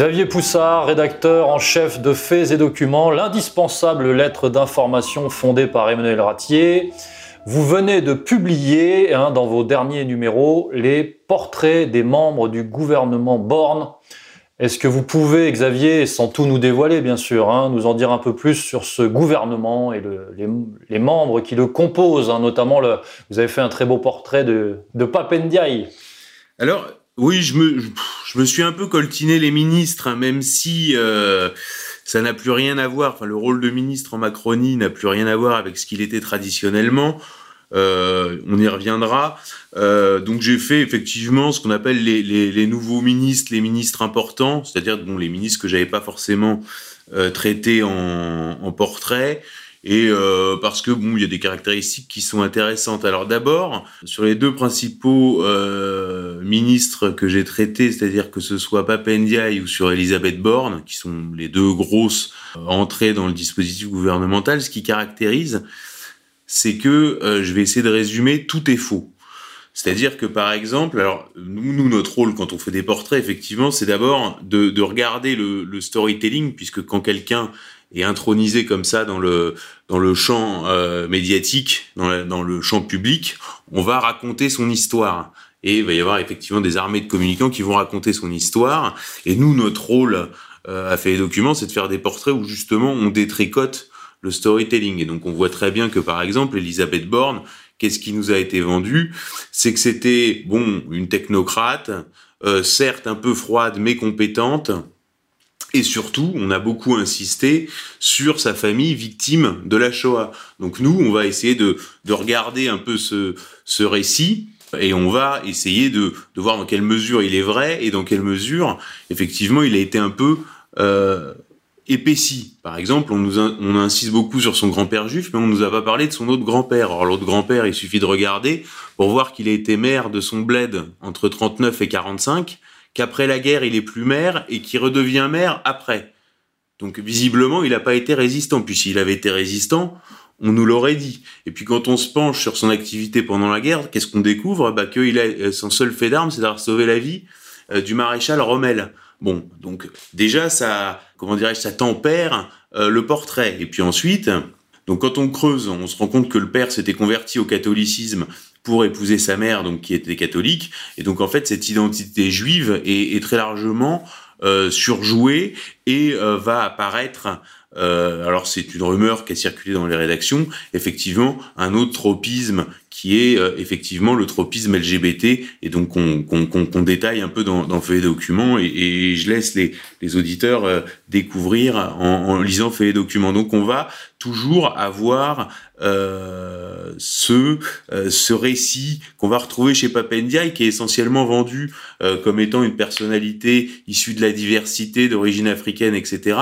Xavier Poussard, rédacteur en chef de Faits et Documents, l'indispensable lettre d'information fondée par Emmanuel Ratier. Vous venez de publier hein, dans vos derniers numéros les portraits des membres du gouvernement Borne. Est-ce que vous pouvez, Xavier, sans tout nous dévoiler bien sûr, hein, nous en dire un peu plus sur ce gouvernement et les, membres qui le composent, hein, notamment le, vous avez fait un très beau portrait de, de. Alors, oui, je me, je me suis un peu coltiné les ministres, hein, même si euh, ça n'a plus rien à voir. Enfin, le rôle de ministre en Macronie n'a plus rien à voir avec ce qu'il était traditionnellement. Euh, on y reviendra. Euh, donc j'ai fait effectivement ce qu'on appelle les, les, nouveaux ministres, les ministres importants, c'est-à-dire les ministres que j'avais pas forcément traités en portrait et euh, parce que bon, il y a des caractéristiques qui sont intéressantes. Alors d'abord, sur les deux principaux euh, ministres que j'ai traités, c'est-à-dire que ce soit Papendiaï ou sur Elisabeth Borne, qui sont les deux grosses euh, entrées dans le dispositif gouvernemental, ce qui caractérise, c'est que je vais essayer de résumer, tout est faux. C'est-à-dire que par exemple, alors nous, notre rôle quand on fait des portraits, effectivement, c'est d'abord de, de, regarder le storytelling, puisque quand quelqu'un et intronisé comme ça dans le dans le champ euh, médiatique, dans, dans, le champ public, on va raconter son histoire. Et il va y avoir effectivement des armées de communicants qui vont raconter son histoire. Et nous, notre rôle euh, à faire des documents, c'est de faire des portraits où justement on détricote le storytelling. Et donc on voit très bien que par exemple, Elisabeth Borne, qu'est-ce qui nous a été vendu? C'est que c'était bon une technocrate, euh, certes un peu froide mais compétente et surtout, on a beaucoup insisté sur sa famille victime de la Shoah. Donc nous, on va essayer de, de regarder un peu ce, ce récit et on va essayer de, de voir dans quelle mesure il est vrai et dans quelle mesure, effectivement, il a été un peu euh, épaissi. Par exemple, on, nous on insiste beaucoup sur son grand-père juif, mais on nous a pas parlé de son autre grand-père. Alors l'autre grand-père, il suffit de regarder pour voir qu'il a été maire de son bled entre 39 et 45 qu'après la guerre, il est plus maire et qui redevient maire après. Donc visiblement, il n'a pas été résistant. Puis s'il avait été résistant, on nous l'aurait dit. Et puis quand on se penche sur son activité pendant la guerre, qu'est-ce qu'on découvre? Bah qu'il a euh, son seul fait d'armes, c'est d'avoir sauvé la vie euh, du maréchal Rommel. Bon, donc déjà ça, comment dirais-je, ça tempère euh, le portrait. Et puis ensuite, donc quand on creuse, on se rend compte que le père s'était converti au catholicisme pour épouser sa mère, donc qui était catholique. Et donc en fait, cette identité juive est, est très largement euh, surjouée et euh, va apparaître. Euh, alors c'est une rumeur qui a circulé dans les rédactions. Effectivement, un autre tropisme qui est euh, effectivement le tropisme LGBT et donc qu'on détaille un peu dans, dans Fait et Documents et, et, je laisse les, les auditeurs euh, découvrir en, en, lisant Fait et Documents. Donc on va toujours avoir euh, ce euh, ce récit qu'on va retrouver chez Papendiaï qui est essentiellement vendu euh, comme étant une personnalité issue de la diversité d'origine africaine etc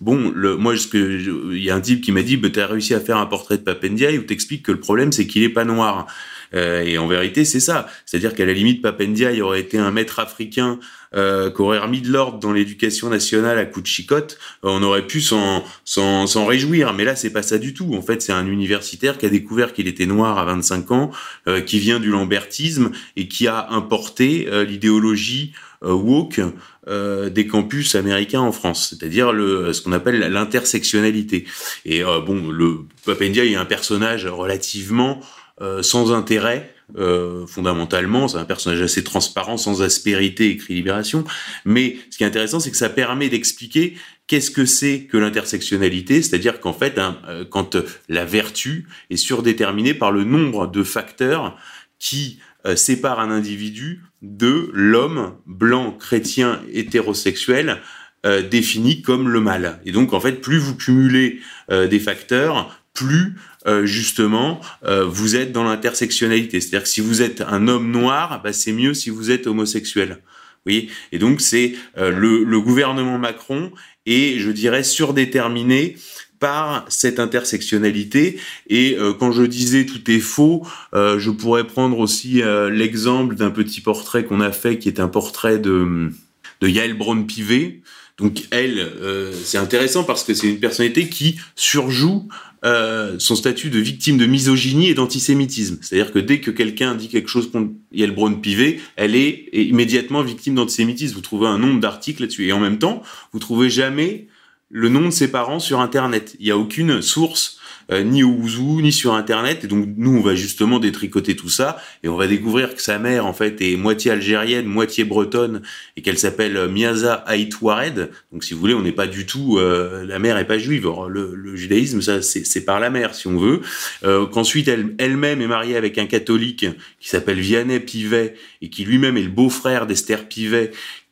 bon le moi ce que il y a un type qui m'a dit bah, tu as réussi à faire un portrait de Papendiaï où t'expliques que le problème c'est qu'il est pas noir euh, et en vérité, c'est ça. C'est-à-dire qu'à la limite, Papendia, il aurait été un maître africain euh, qui aurait remis de l'ordre dans l'éducation nationale à coup de chicotte. Euh, on aurait pu s'en, s'en, réjouir. Mais là, c'est pas ça du tout. En fait, c'est un universitaire qui a découvert qu'il était noir à 25 ans, euh, qui vient du lambertisme et qui a importé euh, l'idéologie woke euh, des campus américains en France, c'est-à-dire le ce qu'on appelle l'intersectionnalité. Et euh, bon, le Papendia est un personnage relativement euh, sans intérêt, euh, fondamentalement, c'est un personnage assez transparent, sans aspérité, écrit Libération. Mais ce qui est intéressant, c'est que ça permet d'expliquer qu'est-ce que c'est que l'intersectionnalité, c'est-à-dire qu'en fait, hein, euh, quand la vertu est surdéterminée par le nombre de facteurs qui euh, séparent un individu de l'homme blanc, chrétien, hétérosexuel, euh, défini comme le mal. Et donc, en fait, plus vous cumulez euh, des facteurs, plus euh, justement euh, vous êtes dans l'intersectionnalité. C'est-à-dire que si vous êtes un homme noir, bah, c'est mieux si vous êtes homosexuel. Oui, et donc c'est euh, le, le, gouvernement Macron est, je dirais, surdéterminé par cette intersectionnalité. Et euh, quand je disais tout est faux, euh, je pourrais prendre aussi l'exemple d'un petit portrait qu'on a fait, qui est un portrait de, de Yael Braun-Pivet. Donc elle, c'est intéressant parce que c'est une personnalité qui surjoue euh, son statut de victime de misogynie et d'antisémitisme. C'est-à-dire que dès que quelqu'un dit quelque chose contre Yael Braun-Pivet, elle est immédiatement victime d'antisémitisme. Vous trouvez un nombre d'articles là-dessus. Et en même temps, vous trouvez jamais le nom de ses parents sur Internet. Il n'y a aucune source euh, ni au Ouzou, ni sur Internet. Et donc nous, on va justement détricoter tout ça et on va découvrir que sa mère, en fait, est moitié algérienne, moitié bretonne et qu'elle s'appelle euh, Miaza Aïtouared. Donc si vous voulez, on n'est pas du tout, euh, la mère est pas juive. le, le, judaïsme, ça, c'est par la mère, si on veut. Qu'ensuite, elle, elle-même est mariée avec un catholique qui s'appelle Vianney Pivet et qui lui-même est le beau-frère d'Esther Pivet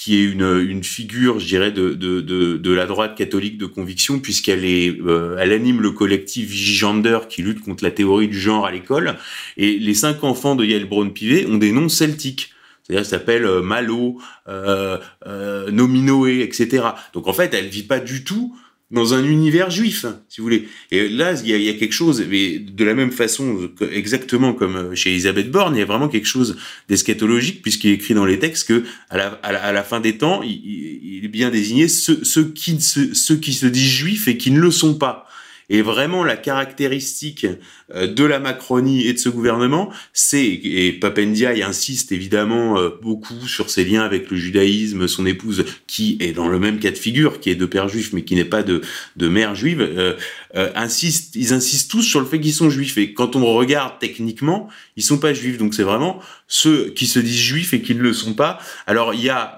qui est une, une figure, je dirais, de, de, de, de la droite catholique de conviction, puisqu'elle est, euh, elle anime le collectif Vigigender qui lutte contre la théorie du genre à l'école. Et les cinq enfants de Yael Braun-Pivet ont des noms celtiques. C'est-à-dire, s'appelle euh, Malo, euh, euh, Nominoé, etc. Donc en fait, elle vit pas du tout dans un univers juif, si vous voulez. Et là, il y a, quelque chose, mais de la même façon, exactement comme euh, chez Elisabeth Borne, il y a vraiment quelque chose d'eschatologique, puisqu'il est écrit dans les textes que à la, à la, fin des temps, il, est bien désigné qui, ceux qui se disent juifs et qui ne le sont pas. Et vraiment, la caractéristique euh, de la Macronie et de ce gouvernement, c'est, et Papendia insiste évidemment euh, beaucoup sur ses liens avec le judaïsme, son épouse qui est dans le même cas de figure, qui est de père juif mais qui n'est pas de, de mère juive, euh, insiste, ils insistent tous sur le fait qu'ils sont juifs. Et quand on regarde techniquement, ils sont pas juifs. Donc c'est vraiment ceux qui se disent juifs et qui ne le sont pas. Alors il y a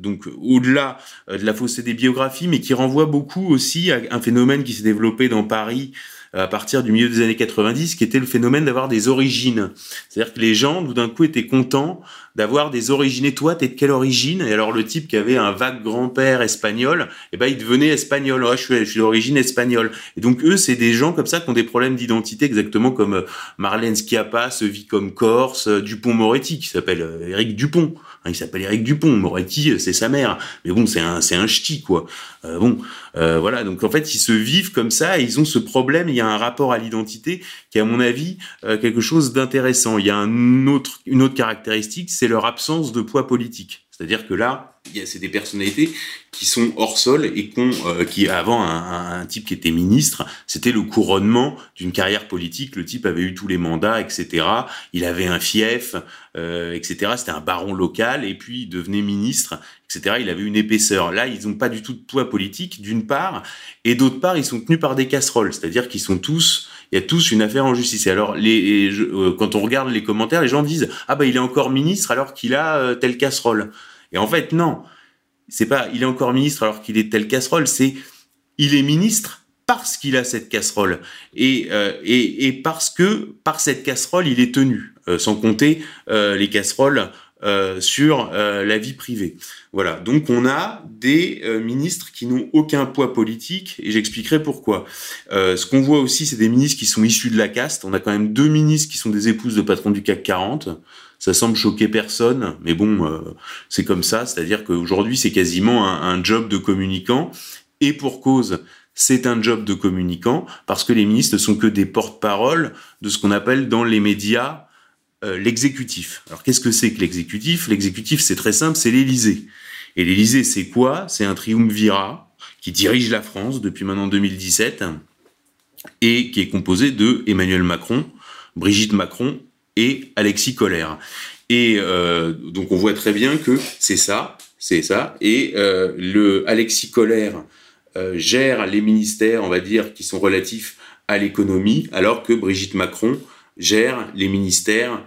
donc au-delà de la fausseté des biographies, mais qui renvoie beaucoup aussi à un phénomène qui s'est développé Paris à partir du milieu des années 90, qui était le phénomène d'avoir des origines. C'est-à-dire que les gens, tout d'un coup, étaient contents d'avoir des origines. Et toi, t'es de quelle origine? Et alors, le type qui avait un vague grand-père espagnol, eh ben, il devenait espagnol. Ouais, je suis, d'origine espagnole. Et donc, eux, c'est des gens comme ça qui ont des problèmes d'identité, exactement comme euh, Marlène Schiappa se vit comme Corse, euh, Dupont-Moretti, qui s'appelle euh, Éric Dupont. Hein, il s'appelle Éric Dupont. Moretti, c'est sa mère. Mais bon, c'est un, c'est un ch'ti, quoi. bon, voilà. Donc, en fait, ils se vivent comme ça et ils ont ce problème. Un rapport à l'identité qui est, à mon avis, quelque chose d'intéressant. Il y a un autre, une autre caractéristique, c'est leur absence de poids politique. C'est-à-dire que là, c'est des personnalités qui sont hors sol et euh, qui avant un, type qui était ministre, c'était le couronnement d'une carrière politique. Le type avait eu tous les mandats, etc. Il avait un fief, euh, etc. C'était un baron local et puis il devenait ministre, etc. Il avait une épaisseur. Là, ils n'ont pas du tout de poids politique, d'une part, et d'autre part, ils sont tenus par des casseroles, c'est-à-dire qu'ils sont tous il y a tous une affaire en justice. Et alors, les, euh, quand on regarde les commentaires, les gens disent ah bah il est encore ministre alors qu'il a euh, telle casserole. Et en fait non, c'est pas il est encore ministre alors qu'il est telle casserole, c'est il est ministre parce qu'il a cette casserole et, euh, parce que par cette casserole il est tenu, sans compter les casseroles euh, sur euh, la vie privée. Voilà, donc on a des euh, ministres qui n'ont aucun poids politique, et j'expliquerai pourquoi. ce qu'on voit aussi, c'est des ministres qui sont issus de la caste. On a quand même deux ministres qui sont des épouses de patrons du CAC 40. Ça semble choquer personne, mais bon, c'est comme ça. C'est-à-dire qu'aujourd'hui, c'est quasiment un, un job de communicant, et pour cause c'est un job de communicant parce que les ministres ne sont que des porte-parole de ce qu'on appelle dans les médias euh, l'exécutif. Alors qu'est-ce que c'est que l'exécutif? L'exécutif, c'est très simple, c'est l'Élysée. Et l'Élysée, c'est quoi? C'est un triumvirat qui dirige la France depuis maintenant 2017 et qui est composé de Emmanuel Macron, Brigitte Macron et Alexis Collère. Et euh, donc on voit très bien que c'est ça, c'est ça. Et euh, le Alexis Collère gère les ministères, on va dire, qui sont relatifs à l'économie, alors que Brigitte Macron gère les ministères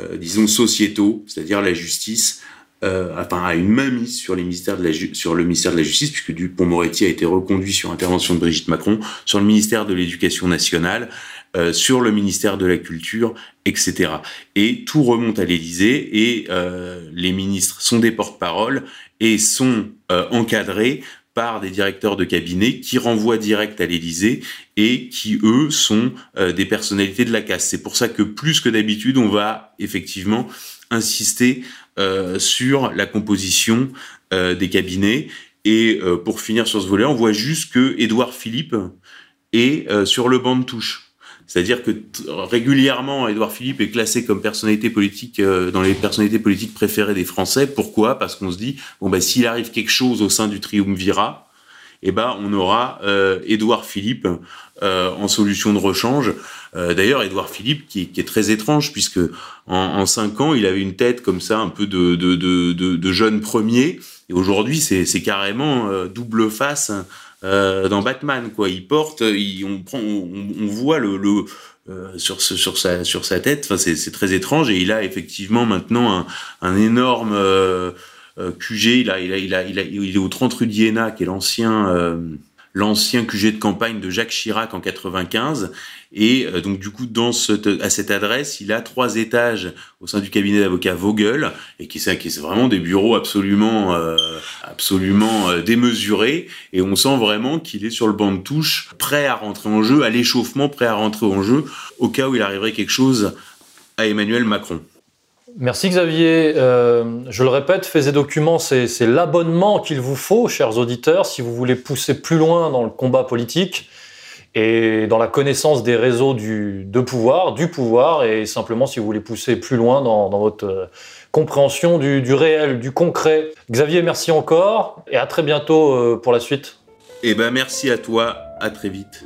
euh, disons, sociétaux, c'est-à-dire la justice, euh, enfin, a une main mise sur, les ministères de la sur le ministère de la Justice, puisque Dupont-Moretti a été reconduit sur intervention de Brigitte Macron, sur le ministère de l'Éducation nationale, euh, sur le ministère de la Culture, etc. Et tout remonte à l'Élysée et euh, les ministres sont des porte-parole et sont euh, encadrés par des directeurs de cabinet qui renvoient direct à l'Élysée et qui, eux, sont euh, des personnalités de la casse. C'est pour ça que plus que d'habitude, on va effectivement insister euh, sur la composition euh, des cabinets. Et pour finir sur ce volet, on voit juste que Édouard Philippe est sur le banc de touche. C'est-à-dire que régulièrement, Édouard Philippe est classé comme personnalité politique euh, dans les personnalités politiques préférées des Français. Pourquoi? Parce qu'on se dit bon ben s'il arrive quelque chose au sein du triumvirat, eh ben on aura euh, Édouard Philippe euh, en solution de rechange. D'ailleurs, Édouard Philippe, qui, est très étrange, puisque en, cinq ans, il avait une tête comme ça, un peu de, de, de, jeune premier, et aujourd'hui, c'est carrément double face dans Batman, quoi. Il porte, on prend, on, voit le, sur, sur, sa, sur sa tête. Enfin, c'est très étrange et il a effectivement maintenant un, un énorme euh, QG, il, a, il, a, il, a, il, a, il est au 30 rue d'Iéna, qui est l'ancien euh, l'ancien QG de campagne de Jacques Chirac en 95. Et euh, donc du coup, dans à cette adresse, il a trois étages au sein du cabinet d'avocat Vogel, et qui, qui c'est vraiment des bureaux absolument, euh, absolument démesurés. Et on sent vraiment qu'il est sur le banc de touche, prêt à rentrer en jeu, à l'échauffement, prêt à rentrer en jeu, au cas où il arriverait quelque chose à Emmanuel Macron. Merci Xavier. Euh, je le répète, Faisez Documents, c'est l'abonnement qu'il vous faut, chers auditeurs, si vous voulez pousser plus loin dans le combat politique et dans la connaissance des réseaux de pouvoir, du pouvoir, et simplement si vous voulez pousser plus loin dans, votre euh, compréhension du, du, réel, du concret. Xavier, merci encore et à très bientôt euh, pour la suite. Eh ben merci à toi, à très vite.